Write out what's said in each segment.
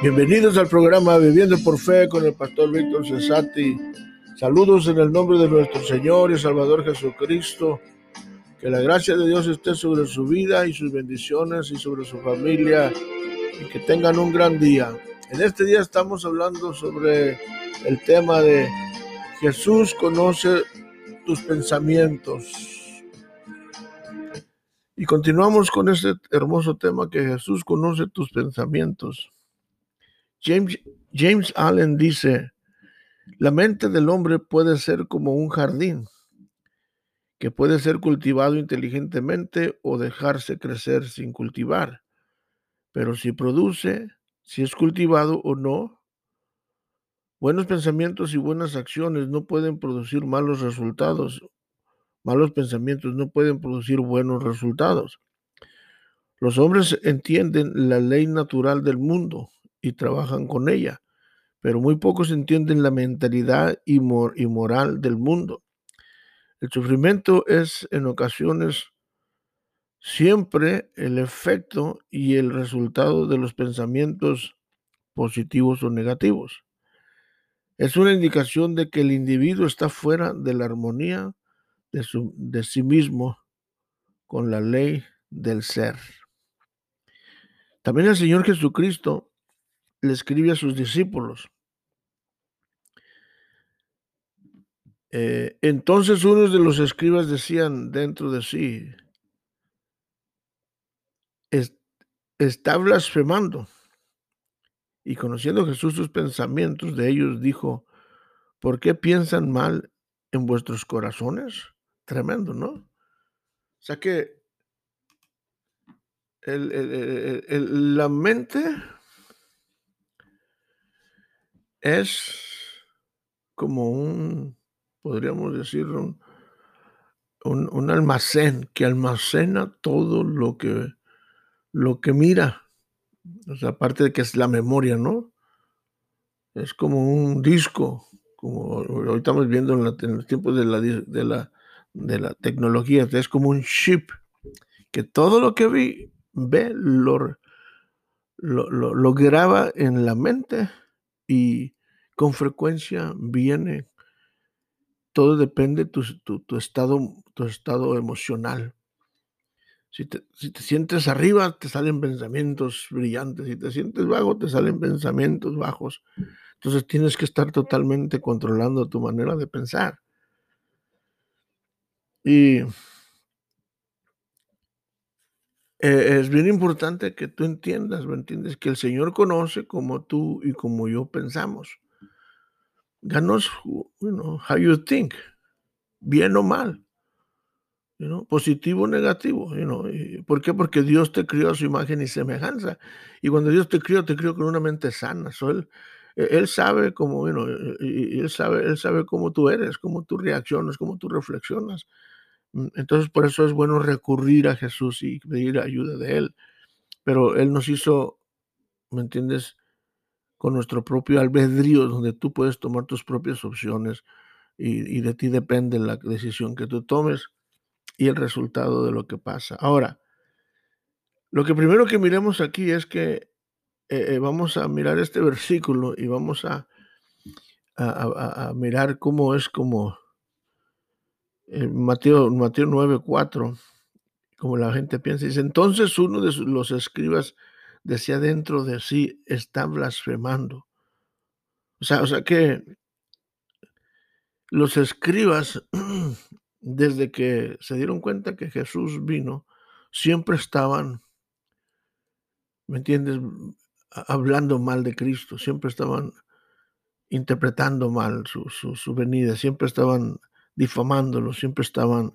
Bienvenidos al programa Viviendo por Fe con el pastor Víctor Cesati. Saludos en el nombre de nuestro Señor y Salvador Jesucristo. Que la gracia de Dios esté sobre su vida y sus bendiciones y sobre su familia y que tengan un gran día. En este día estamos hablando sobre el tema de Jesús conoce tus pensamientos. Y continuamos con este hermoso tema que Jesús conoce tus pensamientos. James, James Allen dice, la mente del hombre puede ser como un jardín que puede ser cultivado inteligentemente o dejarse crecer sin cultivar. Pero si produce, si es cultivado o no, buenos pensamientos y buenas acciones no pueden producir malos resultados. Malos pensamientos no pueden producir buenos resultados. Los hombres entienden la ley natural del mundo y trabajan con ella, pero muy pocos entienden la mentalidad y, moral del mundo. El sufrimiento es en ocasiones siempre el efecto y el resultado de los pensamientos positivos o negativos. Es una indicación de que el individuo está fuera de la armonía de, de sí mismo con la ley del ser. También el Señor Jesucristo le escribe a sus discípulos. Eh, entonces unos de los escribas decían dentro de sí, está blasfemando. Y conociendo Jesús sus pensamientos de ellos, dijo, ¿por qué piensan mal en vuestros corazones? Tremendo, ¿no? O sea que la mente es como un, podríamos decir, un, un, almacén que almacena todo lo que, lo que mira. Aparte de que es la memoria, ¿no? Es como un disco, como hoy estamos viendo en, los tiempos de la, de, la, de la tecnología, es como un chip, que todo lo que vi, ve, lo, lo graba en la mente y con frecuencia viene. Todo depende de tu, estado, tu estado emocional. Si te, si te, sientes arriba, te salen pensamientos brillantes. Si te sientes bajo, te salen pensamientos bajos. Entonces tienes que estar totalmente controlando tu manera de pensar. Y eh, es bien importante que tú entiendas, ¿me entiendes? Que el Señor conoce como tú y como yo pensamos. God knows, how you think, bien o mal, positivo o negativo. ¿Por qué? Porque Dios te crió a su imagen y semejanza. Y cuando Dios te crió, te crió con una mente sana. él, él, sabe cómo, él sabe, él sabe cómo tú eres, cómo tú reaccionas, cómo tú reflexionas. Mm, entonces, por eso es bueno recurrir a Jesús y pedir ayuda de Él. Pero Él nos hizo, ¿me entiendes? Con nuestro propio albedrío, donde tú puedes tomar tus propias opciones y, de ti depende la decisión que tú tomes y el resultado de lo que pasa. Ahora, lo que primero que miremos aquí es que eh, eh, vamos a mirar este versículo y vamos a, a mirar cómo es como Mateo, Mateo 9, 4, como la gente piensa, dice, entonces uno de los escribas decía dentro de sí, está blasfemando. O sea, o sea que los escribas, desde que se dieron cuenta que Jesús vino, siempre estaban, ¿me entiendes? Hablando mal de Cristo, siempre estaban interpretando mal su, su venida, siempre estaban difamándolo, siempre estaban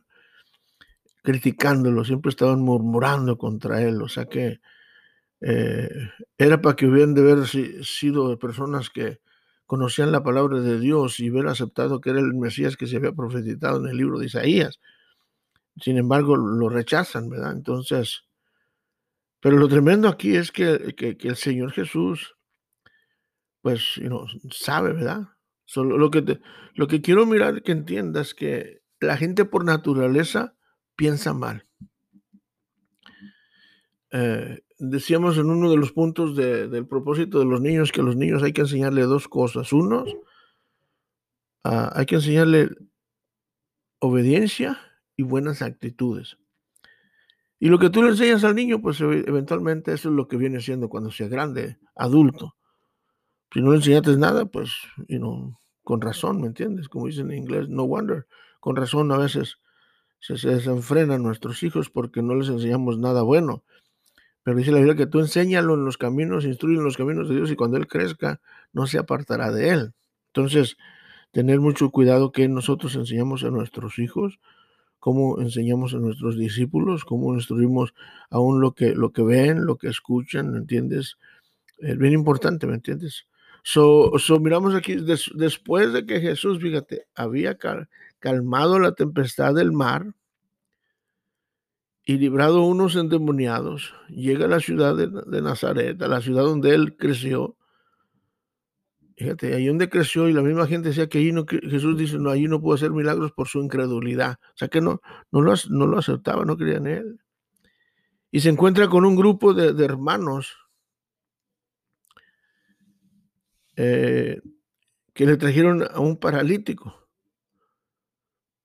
criticándolo, siempre estaban murmurando contra él. O sea que eh, era para que hubieran de haber sido personas que conocían la palabra de Dios y hubieran aceptado que era el Mesías que se había profetizado en el libro de Isaías. Sin embargo, lo rechazan, ¿verdad? Entonces, pero lo tremendo aquí es que, el Señor Jesús, pues, you sabe, ¿verdad? Lo, que lo que quiero mirar que entiendas es que la gente por naturaleza piensa mal. Eh, decíamos en uno de los puntos del propósito de los niños que a los niños hay que enseñarle dos cosas. Uno, ah, hay que enseñarle obediencia y buenas actitudes. Y lo que tú le enseñas al niño, pues eventualmente eso es lo que viene siendo cuando sea grande, adulto. Si no le enseñaste nada, pues, you know, con razón, ¿me entiendes? Como dicen en inglés, no wonder. Con razón a veces se, se desenfrenan nuestros hijos porque no les enseñamos nada bueno. Pero dice la Biblia que tú enséñalo en los caminos, instruye en los caminos de Dios y cuando Él crezca no se apartará de Él. Entonces, tener mucho cuidado que nosotros enseñamos a nuestros hijos, cómo enseñamos a nuestros discípulos, cómo instruimos aún lo que, lo que ven, lo que escuchan, ¿me entiendes? Es bien importante, ¿me entiendes? So, miramos aquí, después de que Jesús, fíjate, había calmado la tempestad del mar y librado unos endemoniados, llega a la ciudad de, Nazaret, a la ciudad donde él creció. Fíjate, ahí donde creció y la misma gente decía que ahí no, Jesús dice, no, ahí no pudo hacer milagros por su incredulidad. O sea que no, no, lo, no lo aceptaba, no creían en él. Y se encuentra con un grupo de hermanos eh, que le trajeron a un paralítico.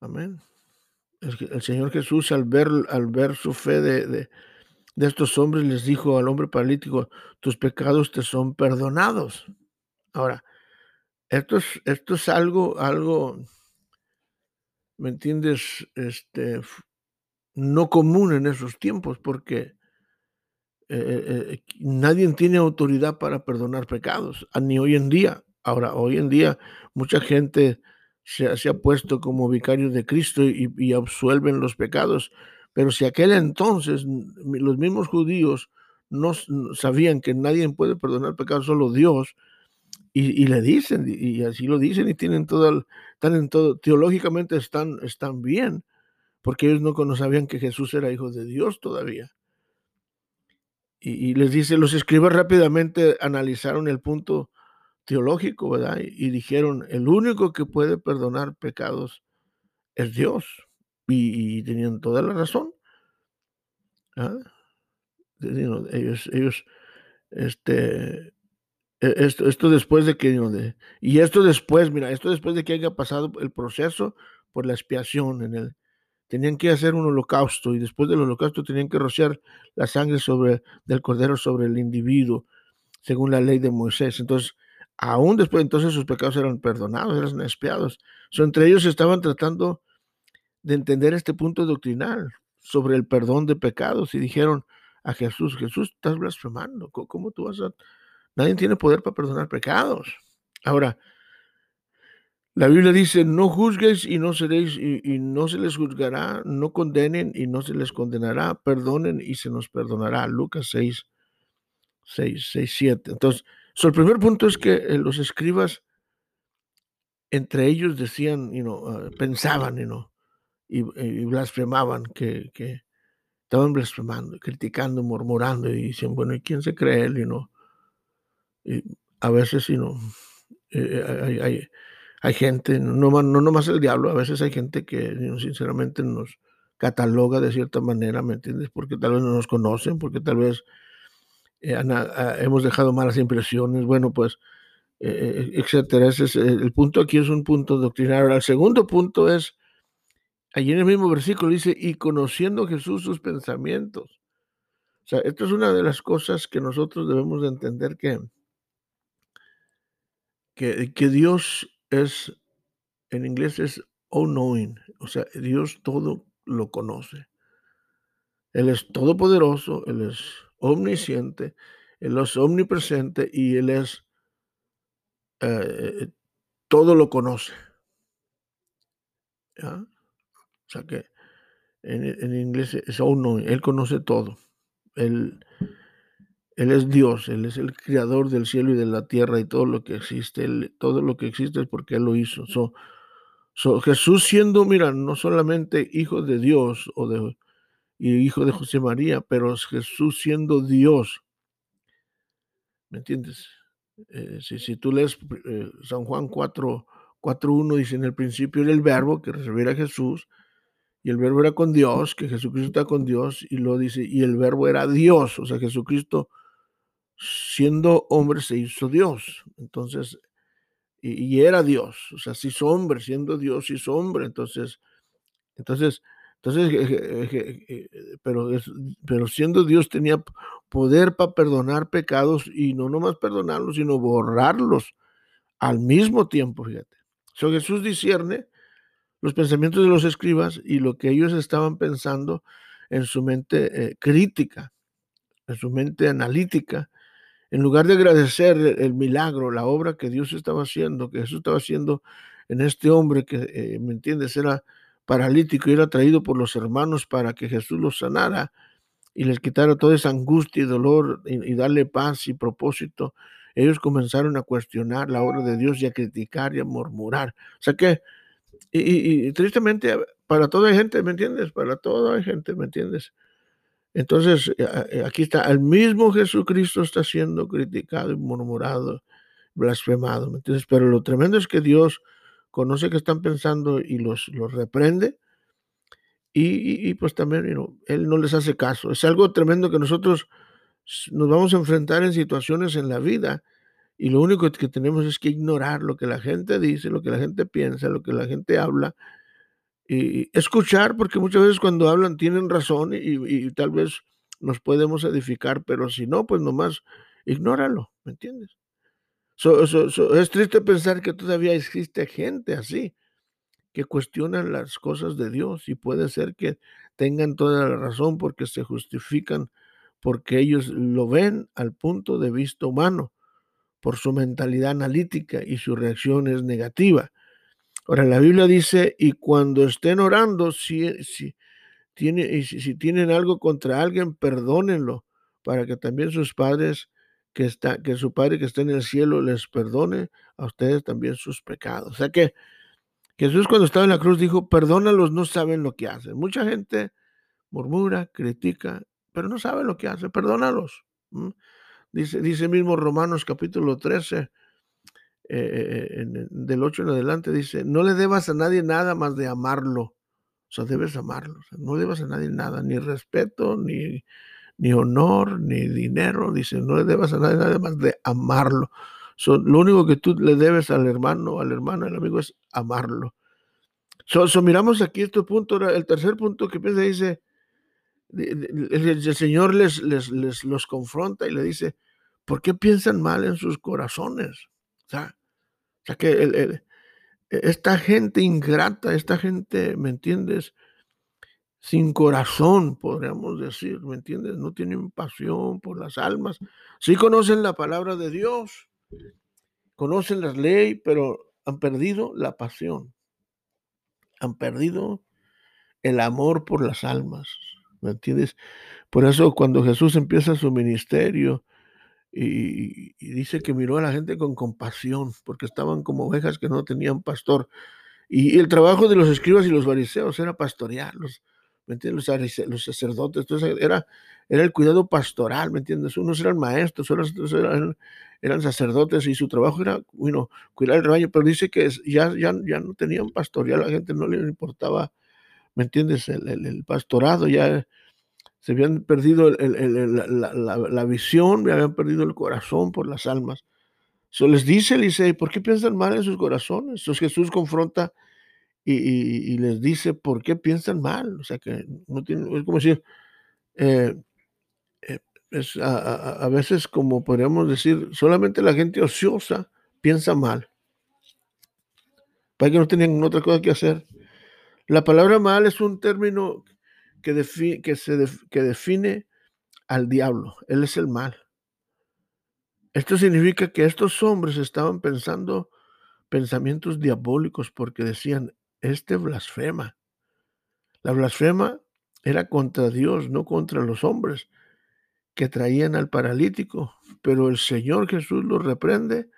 Amén. El, Señor Jesús al ver, al ver su fe de, de, estos hombres les dijo al hombre paralítico, tus pecados te son perdonados. Ahora, esto es, esto es algo, algo, ¿me entiendes? Este, no común en esos tiempos porque eh, eh, eh, nadie tiene autoridad para perdonar pecados, ni hoy en día. Ahora, hoy en día mucha gente se, ha puesto como vicario de Cristo y, absuelven los pecados, pero si aquel entonces los mismos judíos no sabían que nadie puede perdonar pecados, solo Dios, y, le dicen, y, así lo dicen, y tienen todo, están todo, teológicamente están, están bien, porque ellos no, no sabían que Jesús era hijo de Dios todavía y, les dice, los escribas rápidamente analizaron el punto teológico, ¿verdad? Y, dijeron, el único que puede perdonar pecados es Dios. Y, tenían toda la razón. ¿ah? Ellos, ellos, este, e, esto, esto después de que, y esto después, mira, esto después de que haya pasado el proceso por la expiación en el, tenían que hacer un holocausto y después del holocausto tenían que rociar la sangre sobre, del cordero sobre el individuo, según la ley de Moisés. Entonces, aún después, entonces sus pecados eran perdonados, eran expiados. entre ellos estaban tratando de entender este punto doctrinal sobre el perdón de pecados y dijeron a Jesús, Jesús, estás blasfemando, ¿cómo tú vas a...? Nadie tiene poder para perdonar pecados. Ahora, la Biblia dice, no juzgues y no seréis, y, no se les juzgará, no condenen y no se les condenará, perdonen y se nos perdonará. Lucas 6, 6, 6, 7. Entonces, el primer punto es que eh, los escribas entre ellos decían, you know, ah, pensaban, you know, y, blasfemaban, que, estaban blasfemando, criticando, murmurando, y dicen, bueno, ¿y quién se cree él? You know? y a veces, you know, eh, hay, hay hay gente, no, no nomás el diablo, a veces hay gente que sinceramente nos cataloga de cierta manera, ¿me entiendes? Porque tal vez no nos conocen, porque tal vez eh, ah, hemos dejado malas impresiones, bueno, pues, eh, eh, etcétera. Ese es, el punto aquí es un punto doctrinario. El segundo punto es, allí en el mismo versículo dice, y conociendo Jesús sus pensamientos. O sea, esto es una de las cosas que nosotros debemos de entender que, que, que Dios es, en inglés es all knowing, o sea, Dios todo lo conoce. Él es todopoderoso, Él es omnisciente, Él es omnipresente y Él es, eh, todo lo conoce. O sea que en, inglés es all knowing, Él conoce todo. Él, él es Dios, Él es el creador del cielo y de la tierra y todo lo que existe. todo lo que existe es porque Él lo hizo. So, Jesús siendo, mira, no solamente hijo de Dios o de, y hijo de José María, pero Jesús siendo Dios. ¿Me entiendes? Eh, si, tú lees eh, San Juan 4, 4.1, dice en el principio era el verbo que recibiera Jesús y el verbo era con Dios, que Jesucristo está con Dios, y lo dice, y el verbo era Dios, o sea, Jesucristo siendo hombre se hizo Dios, entonces, y, era Dios, o sea, se hizo hombre, siendo Dios hizo hombre, entonces, entonces, entonces, pero, pero siendo Dios tenía poder para perdonar pecados y no nomás perdonarlos, sino borrarlos al mismo tiempo, fíjate. So, Jesús discierne los pensamientos de los escribas y lo que ellos estaban pensando en su mente eh, crítica, en su mente analítica, en lugar de agradecer el, milagro, la obra que Dios estaba haciendo, que Jesús estaba haciendo en este hombre que, eh, ¿me entiendes?, era paralítico y era traído por los hermanos para que Jesús los sanara y les quitara toda esa angustia y dolor y, darle paz y propósito, ellos comenzaron a cuestionar la obra de Dios y a criticar y a murmurar. O sea que, y, tristemente, para toda gente, ¿me entiendes? Para toda gente, ¿me entiendes? Entonces, eh, eh, aquí está, el mismo Jesucristo está siendo criticado y murmurado, blasfemado, ¿me entiendes? Pero lo tremendo es que Dios conoce que están pensando y los, los reprende. Y, pues también, Él no les hace caso. Es algo tremendo que nosotros nos vamos a enfrentar en situaciones en la vida y lo único que tenemos es que ignorar lo que la gente dice, lo que la gente piensa, lo que la gente habla y escuchar, porque muchas veces cuando hablan tienen razón y, tal vez nos podemos edificar, pero si no, pues nomás ignóralo, ¿me entiendes? es triste pensar que todavía existe gente así, que cuestiona las cosas de Dios y puede ser que tengan toda la razón porque se justifican, porque ellos lo ven al punto de vista humano, por su mentalidad analítica y su reacción es negativa. Ahora, la Biblia dice, y cuando estén orando, si, si, tiene, si tienen algo contra alguien, perdónenlo, para que también sus padres que, está, que su Padre que está en el cielo les perdone a ustedes también sus pecados. O sea que Jesús cuando estaba en la cruz dijo, perdónalos, no saben lo que hacen. Mucha gente murmura, critica, pero no sabe lo que hace, perdónalos. Dice, dice mismo Romanos capítulo 13, eh, eh, del 8 en adelante, dice, no le debas a nadie nada más de amarlo. O sea, debes amarlo. no debas a nadie nada, ni respeto, ni, ni honor, ni dinero. Dice, no le debas a nadie nada más de amarlo. lo único que tú le debes al hermano, al hermano, al amigo es amarlo. So, miramos aquí este punto, el tercer punto que piensa, dice, el, Señor les, les, les, los confronta y le dice, ¿por qué piensan mal en sus corazones? O sea, que esta gente ingrata, esta gente, ¿me entiendes? sin corazón, podríamos decir, ¿me entiendes? No tienen pasión por las almas. Sí conocen la palabra de Dios, conocen la ley, pero han perdido la pasión. Han perdido el amor por las almas, ¿me entiendes? Por eso cuando Jesús empieza su ministerio y, dice que miró a la gente con compasión, porque estaban como ovejas que no tenían pastor. Y el trabajo de los escribas y los fariseos era pastorearlos ¿me entiendes? Los, sacerdotes, entonces era, era el cuidado pastoral, ¿me entiendes? Unos eran maestros, otros eran, eran sacerdotes y su trabajo era, bueno, cuidar el rebaño, pero dice que ya, ya, ya no tenían pastoral, la gente no le importaba, ¿me entiendes? El, pastorado, ya se habían perdido la, visión, habían perdido el corazón por las almas. Se les dice, dice, ¿por qué piensan mal en sus corazones? Entonces Jesús confronta y, les dice por qué piensan mal. O sea, que no tiene, es como decir, eh, eh, a, veces como podríamos decir, solamente la gente ociosa piensa mal. Para que no tienen otra cosa que hacer. La palabra mal es un término que, que, se que define al diablo. Él es el mal. Esto significa que estos hombres estaban pensando pensamientos diabólicos porque decían, este blasfema. La blasfema era contra Dios, no contra los hombres que traían al paralítico, pero el Señor Jesús lo reprende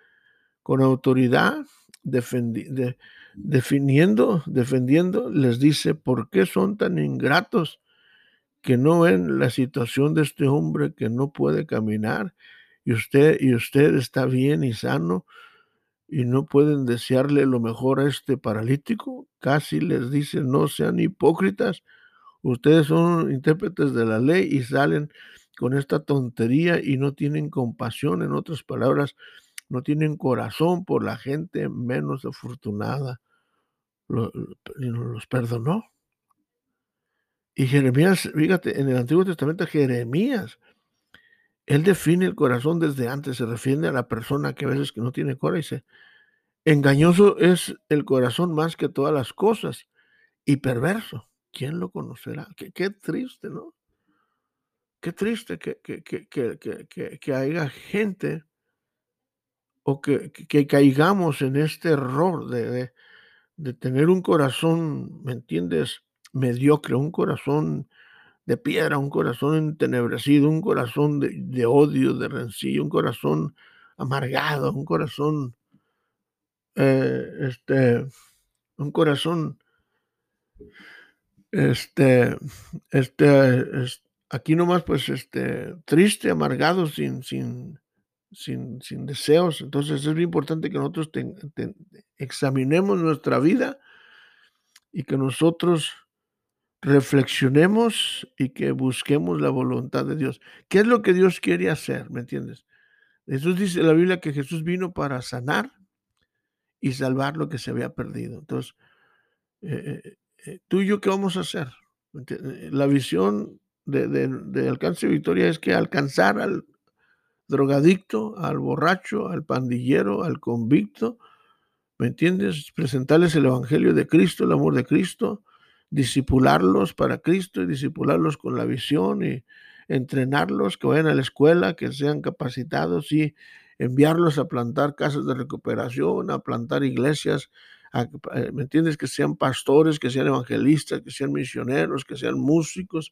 con autoridad, definiendo, defendiendo, les dice, ¿por qué son tan ingratos que no ven la situación de este hombre que no puede caminar y usted, y usted está bien y sano? y no pueden desearle lo mejor a este paralítico. Casi les dicen, no sean hipócritas, ustedes son intérpretes de la ley y salen con esta tontería y no tienen compasión, en otras palabras, no tienen corazón por la gente menos afortunada. Los perdonó. Y Jeremías, fíjate, en el Antiguo Testamento Jeremías, él define el corazón desde antes, se refiere a la persona que a veces que no tiene corazón y dice, engañoso es el corazón más que todas las cosas y perverso. ¿Quién lo conocerá? Qué, qué triste, ¿no? Qué triste que, que, que, que haya gente o que, caigamos en este error de, de tener un corazón, ¿me entiendes? Mediocre, un corazón de piedra, un corazón entenebrecido, un corazón de, odio, de rencillo, un corazón amargado, un corazón, eh, este, un corazón, este, este, aquí nomás, pues, este, triste, amargado, sin, sin, sin, deseos. Entonces es muy importante que nosotros examinemos nuestra vida y que nosotros reflexionemos y que busquemos la voluntad de Dios. ¿Qué es lo que Dios quiere hacer? ¿Me entiendes? Jesús dice en la Biblia que Jesús vino para sanar y salvar lo que se había perdido. Entonces, eh, eh, eh, tú y yo, ¿qué vamos a hacer? La visión de, de, alcance de victoria es que alcanzar al drogadicto, al borracho, al pandillero, al convicto, ¿me entiendes? Presentarles el Evangelio de Cristo, el amor de Cristo, disipularlos para Cristo y disipularlos con la visión y entrenarlos, que vayan a la escuela, que sean capacitados y enviarlos a plantar casas de recuperación, a plantar iglesias, eh, ¿me entiendes? Que sean pastores, que sean evangelistas, que sean misioneros, que sean músicos,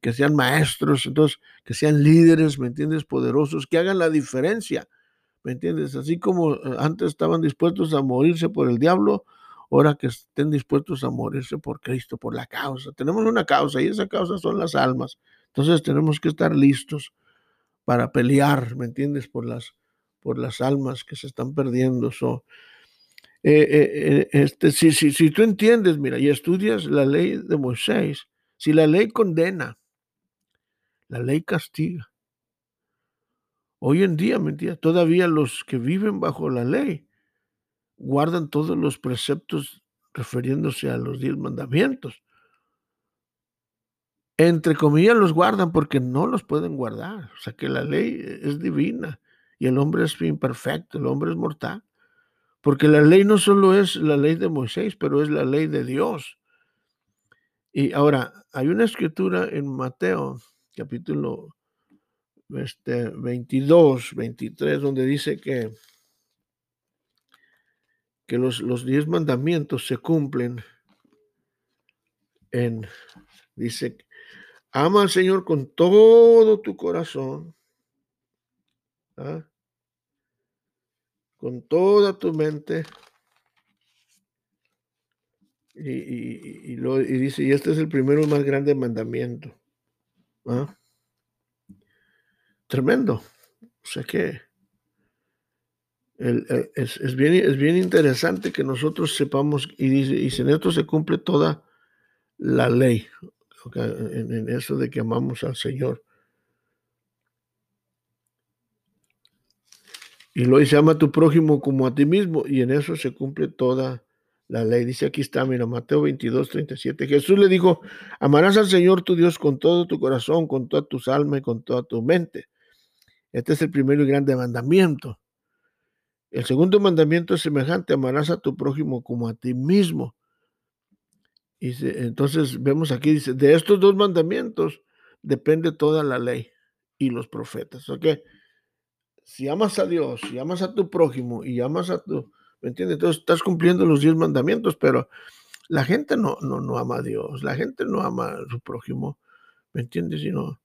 que sean maestros, entonces, que sean líderes, ¿me entiendes? Poderosos, que hagan la diferencia, ¿me entiendes? Así como eh, antes estaban dispuestos a morirse por el diablo, ahora que estén dispuestos a morirse por Cristo, por la causa. Tenemos una causa y esa causa son las almas. Entonces tenemos que estar listos para pelear, ¿me entiendes? Por las, por las almas que se están perdiendo. So, eh, eh, este, si, si, si tú entiendes, mira, y estudias la ley de Moisés, si la ley condena, la ley castiga. Hoy en día, mentira, todavía los que viven bajo la ley guardan todos los preceptos refiriéndose a los diez mandamientos. Entre comillas los guardan porque no los pueden guardar. O sea que la ley es divina y el hombre es imperfecto, el hombre es mortal. Porque la ley no solo es la ley de Moisés, pero es la ley de Dios. Y ahora, hay una escritura en Mateo capítulo este, 22, 23, donde dice que, que los, los diez mandamientos se cumplen en, dice, ama al Señor con todo tu corazón, ¿ah? con toda tu mente. Y, y, dice, y este es el primero y más grande mandamiento. ¿Ah? Tremendo. O sea que es, bien, es bien interesante que nosotros sepamos, y dice, y en esto se cumple toda la ley, en, eso de que amamos al Señor. Y lo dice, ama a tu prójimo como a ti mismo, y en eso se cumple toda la ley. Dice aquí está, mira, Mateo 22, 37. Jesús le dijo, amarás al Señor tu Dios con todo tu corazón, con toda tu alma y con toda tu mente. Este es el primero y grande mandamiento. El segundo mandamiento es semejante, amarás a tu prójimo como a ti mismo. Y entonces vemos aquí, dice, de estos dos mandamientos depende toda la ley y los profetas. ¿Ok? Si amas a Dios, si amas a tu prójimo y amas a tu ¿Me entiendes? Entonces estás cumpliendo los diez mandamientos, pero la gente no, no, no ama a Dios, la gente no ama a su prójimo, ¿me entiendes? Sino,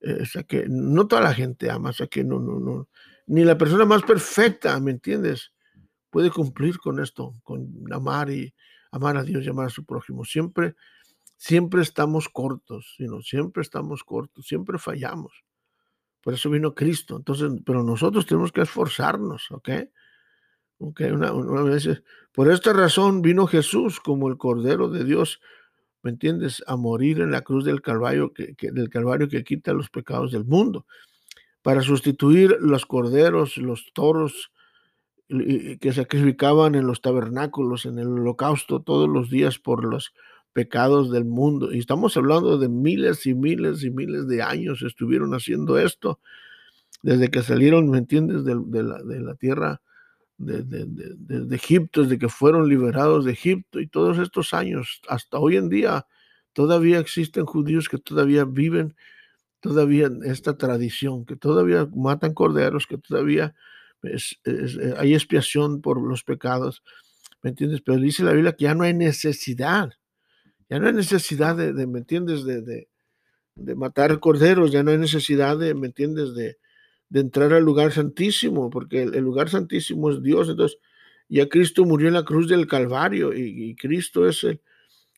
eh, o sea que no toda la gente ama, o sea que no, no, no, ni la persona más perfecta, ¿me entiendes? Puede cumplir con esto, con amar y amar a Dios y amar a su prójimo. Siempre, siempre estamos cortos, sino siempre estamos cortos, siempre fallamos. Por eso vino Cristo. Entonces, pero nosotros tenemos que esforzarnos, ¿ok? Por esta razón vino Jesús como el Cordero de Dios, ¿me entiendes? A morir en la cruz del Calvario que, del Calvario que quita los pecados del mundo, para sustituir los corderos, los toros que sacrificaban en los tabernáculos, en el holocausto todos los días por los pecados del mundo. Y estamos hablando de miles y miles y miles de años estuvieron haciendo esto, desde que salieron, ¿me entiendes?, de la, tierra de, de, Egipto, desde que fueron liberados de Egipto y todos estos años, hasta hoy en día, todavía existen judíos que todavía viven todavía esta tradición, que todavía matan corderos, que todavía eh, hay expiación por los pecados, ¿me entiendes? Pero dice la Biblia que ya no hay necesidad, ya no hay necesidad de, ¿me entiendes? De, de, matar corderos, ya no hay necesidad de, ¿me entiendes? De, entrar al lugar santísimo, porque el, lugar santísimo es Dios, entonces ya Cristo murió en la cruz del Calvario y, Cristo es el,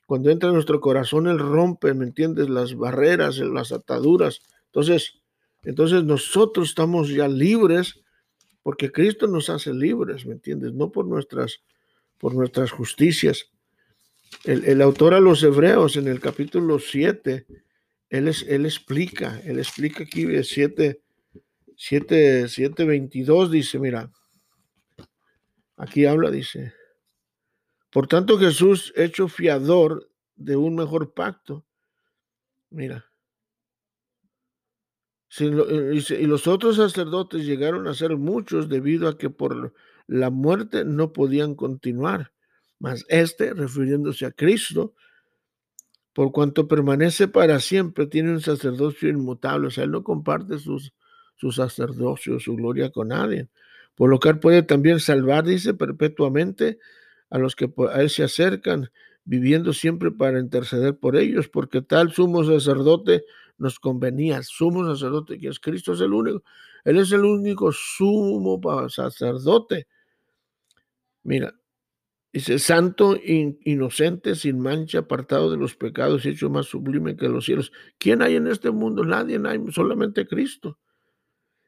cuando entra en nuestro corazón, Él rompe, ¿me entiendes? Las barreras, las ataduras. Entonces, entonces nosotros estamos ya libres porque Cristo nos hace libres, ¿me entiendes? No por nuestras, por nuestras justicias. El, autor a los hebreos en el capítulo 7, él, es, él explica, él explica aquí 7, 7, 7, 22, dice, mira, aquí habla, dice, por tanto Jesús hecho fiador de un mejor pacto, mira, eh, y los otros sacerdotes llegaron a ser muchos debido a que por la muerte no podían continuar. Mas este, refiriéndose a Cristo, por cuanto permanece para siempre, tiene un sacerdocio inmutable. O sea, él no comparte sus, su sacerdocio, su gloria con nadie. Por lo cual puede también salvar, dice, perpetuamente a los que a él se acercan, viviendo siempre para interceder por ellos, porque tal sumo sacerdote nos convenía. Sumo sacerdote, que es Cristo, es el único. Él es el único sumo sacerdote. Mira, dice, santo, inocente, sin mancha, apartado de los pecados hecho más sublime que los cielos. ¿Quién hay en este mundo? Nadie, hay, solamente Cristo.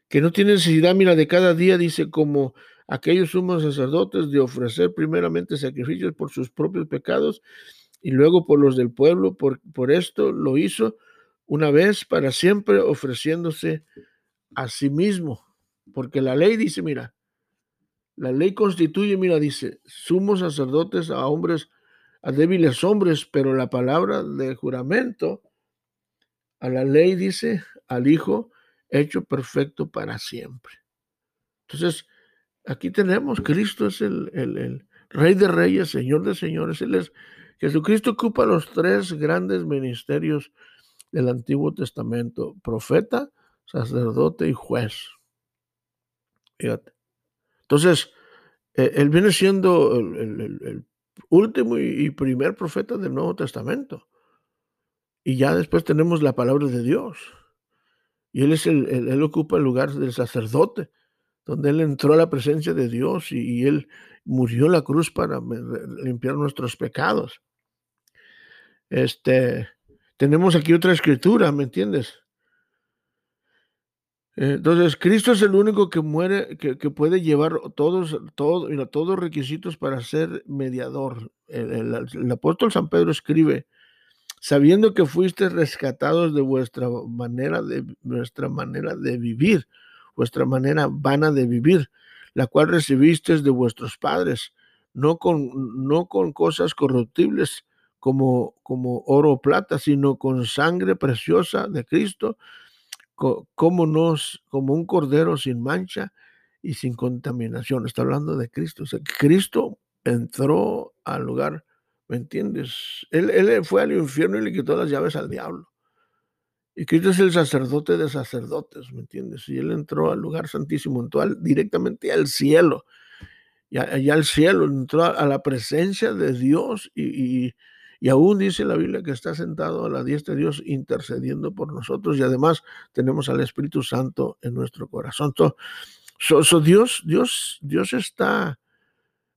Que no tiene necesidad, mira, de cada día, dice, como aquellos sumos sacerdotes, de ofrecer primeramente sacrificios por sus propios pecados y luego por los del pueblo. Por, por esto lo hizo una vez para siempre ofreciéndose a sí mismo. Porque la ley dice, mira, la ley constituye, mira, dice, sumos sacerdotes a hombres, a débiles hombres, pero la palabra de juramento a la ley dice, al Hijo hecho perfecto para siempre. Entonces, aquí tenemos, Cristo es el, Rey de Reyes, Señor de Señores, Él es, Jesucristo ocupa los tres grandes ministerios del Antiguo Testamento, profeta, sacerdote y juez. Fíjate. Entonces, e, él viene siendo el, último y primer profeta del Nuevo Testamento. Y ya después tenemos la palabra de Dios. Y él, es el, él, ocupa el lugar del sacerdote, donde él entró a la presencia de Dios y, él murió en la cruz para limpiar nuestros pecados. Este, tenemos aquí otra escritura, ¿me entiendes? Entonces, Cristo es el único que muere, que, puede llevar todos, todos los requisitos para ser mediador. El, apóstol San Pedro escribe, sabiendo que fuiste rescatados de vuestra manera de, manera de vivir, vuestra manera vana de vivir, la cual recibisteis de vuestros padres, no con, no con cosas corruptibles, como, como oro o plata, sino con sangre preciosa de Cristo, como, nos, como un cordero sin mancha y sin contaminación. Está hablando de Cristo. O Cristo entró al lugar, ¿me entiendes? Él, fue al infierno y le quitó las llaves al diablo. Y Cristo es el sacerdote de sacerdotes, ¿me entiendes? Y él entró al lugar santísimo, entró directamente al cielo. Y allá al cielo, entró a, la presencia de Dios y, aún dice la Biblia que está sentado a la diestra de Dios intercediendo por nosotros y además tenemos al Espíritu Santo en nuestro corazón. So, Dios, Dios, Dios está,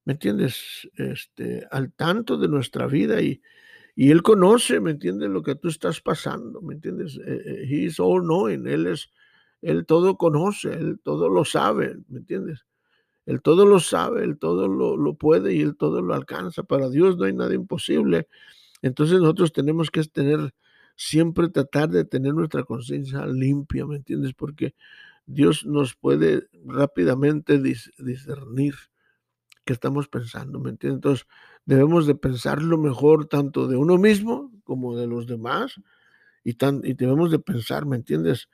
¿me entiendes? Este, al tanto de nuestra vida y, y Él conoce, ¿me entiendes? Lo que tú estás pasando, ¿me entiendes? Eh, eh, he is all knowing, Él es, Él todo conoce, Él todo lo sabe, ¿me entiendes? Él todo lo sabe, Él todo lo, lo puede y Él todo lo alcanza. Para Dios no hay nada imposible. Entonces nosotros tenemos que tener, siempre tratar de tener nuestra conciencia limpia, ¿me entiendes? Porque Dios nos puede rápidamente discernir estamos pensando, ¿me entiendes? Entonces debemos de pensar lo mejor tanto de uno mismo como de los demás y, tan, y debemos de pensar, ¿me entiendes?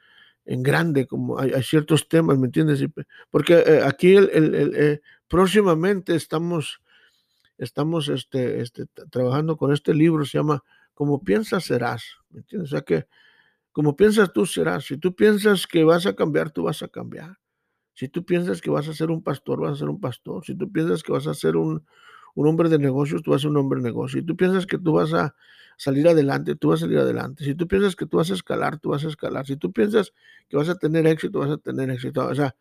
En grande, como hay, ciertos temas, ¿me entiendes? Porque eh, aquí el, eh, próximamente estamos, estamos este, este, trabajando con este libro, se llama Como piensas serás, ¿me entiendes? O sea que como piensas tú serás. Si tú piensas que vas a cambiar, tú vas a cambiar. Si tú piensas que vas a ser un pastor, vas a ser un pastor. Si tú piensas que vas a ser un, hombre de negocios, tú vas a ser un hombre de negocios. Si tú piensas que tú vas a salir adelante, tú vas a salir adelante. Si tú piensas que tú vas a escalar, tú vas a escalar. Si tú piensas que vas a tener éxito, vas a tener éxito. O sea,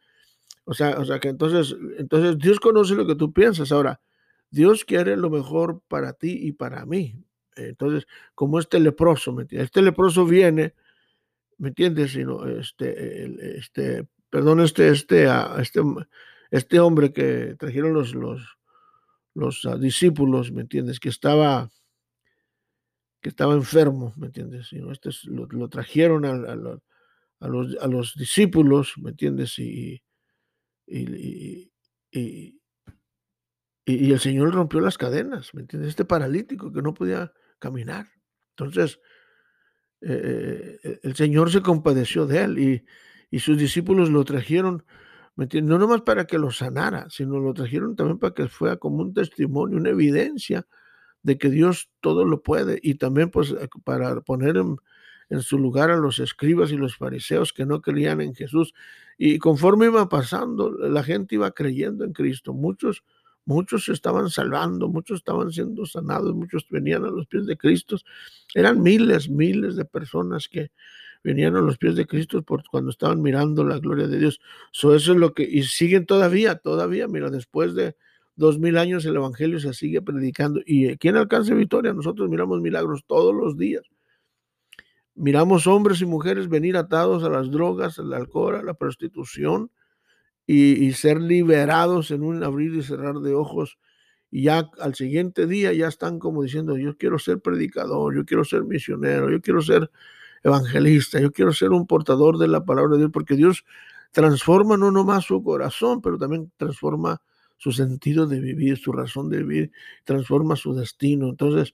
o sea, o sea que entonces, entonces Dios conoce lo que tú piensas. Ahora, Dios quiere lo mejor para ti y para mí. Entonces, como este leproso, ¿me Este leproso viene ¿me entiendes? Sino este, este, perdón, este, este, este, este hombre que trajeron los, los, los ah, discípulos, ¿me entiendes? Que estaba, que estaba enfermo, ¿me entiendes? Sino este lo, trajeron a, a, los, a, los, discípulos, ¿me entiendes? Y, y, y, y, el Señor rompió las cadenas, ¿me entiendes? Este paralítico que no podía caminar. Entonces, eh, eh, el Señor se compadeció de él y, sus discípulos lo trajeron, no nomás para que lo sanara, sino lo trajeron también para que fuera como un testimonio, una evidencia de que Dios todo lo puede y también pues eh, para poner en, en su lugar a los escribas y los fariseos que no creían en Jesús. Y conforme iba pasando, la gente iba creyendo en Cristo. Muchos Muchos se estaban salvando, muchos estaban siendo sanados, muchos venían a los pies de Cristo. Eran miles, miles de personas que venían a los pies de Cristo por cuando estaban mirando la gloria de Dios. eso es lo que, y siguen todavía, todavía, mira, después de dos mil años el Evangelio se sigue predicando. ¿Y quién alcanza victoria? Nosotros miramos milagros todos los días. Miramos hombres y mujeres venir atados a las drogas, al alcohol, a la prostitución, y, ser liberados en un abrir y cerrar de ojos. Y ya al siguiente día ya están como diciendo, yo quiero ser predicador, yo quiero ser misionero, yo quiero ser evangelista, yo quiero ser un portador de la palabra de Dios, porque Dios transforma no nomás su corazón, pero también transforma su sentido de vivir, su razón de vivir, transforma su destino. Entonces,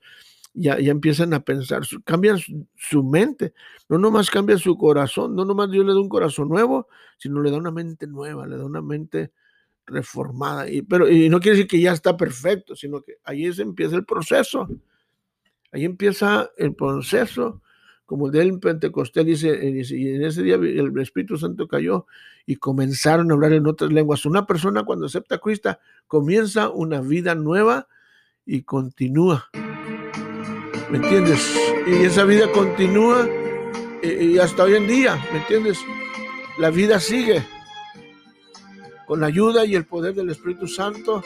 ya, ya empiezan a pensar, cambian su, mente, no nomás cambia su corazón, no nomás Dios le da un corazón nuevo, sino le da una mente nueva, le da una mente reformada. Y, pero, y no quiere decir que ya está perfecto, sino que ahí se empieza el proceso. Ahí empieza el proceso, como el del Pentecostés dice, y en ese día el Espíritu Santo cayó y comenzaron a hablar en otras lenguas. Una persona cuando acepta Cristo comienza una vida nueva y continúa. ¿me entiendes? Y esa vida continúa y, hasta hoy en día, ¿me entiendes? La vida sigue con la ayuda y el poder del Espíritu Santo.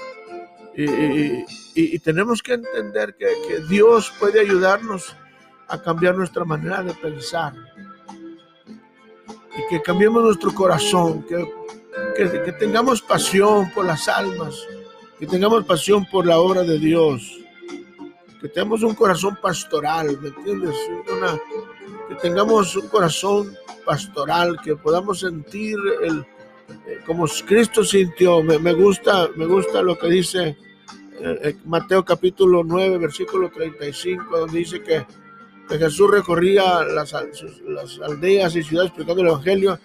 Y, tenemos que entender que, Dios puede ayudarnos a cambiar nuestra manera de pensar. Y que cambiemos nuestro corazón, que, que tengamos pasión por las almas, que tengamos pasión por la obra de Dios que tengamos un corazón pastoral, ¿me entiendes? que tengamos un corazón pastoral, que podamos sentir el, eh, como Cristo sintió. Me, gusta, me gusta lo que dice eh, eh, Mateo capítulo 9, versículo 35, donde dice que, Jesús recorría las, las, aldeas y ciudades explicando el Evangelio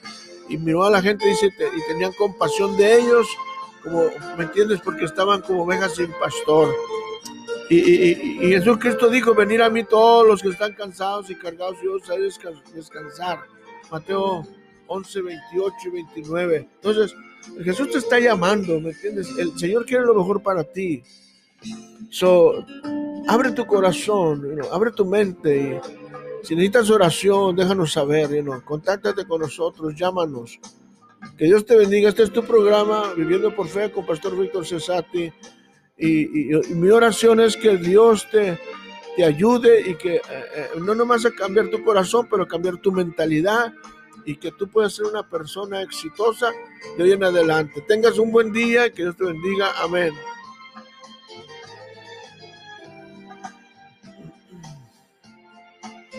y miró a la gente y tenían compasión de ellos, como, ¿me entiendes? Porque estaban como ovejas sin pastor. Y, y, y, Jesucristo dijo, venir a mí todos los que están cansados y cargados, y os haré descansar. Mateo 11, 28 y 29. Entonces, Jesús te está llamando, ¿me entiendes? El Señor quiere lo mejor para ti. So, abre tu corazón, abre tu mente. si necesitas oración, déjanos saber, you contáctate con nosotros, llámanos. Que Dios te bendiga. Este es tu programa, Viviendo por Fe, con Pastor Víctor Cesati. Y, mi oración es que Dios te, te ayude y que eh, eh, no nomás a cambiar tu corazón, pero cambiar tu mentalidad y y que tú puedas ser una persona exitosa de hoy en adelante. Tengas un buen día y que Dios te bendiga. Amén.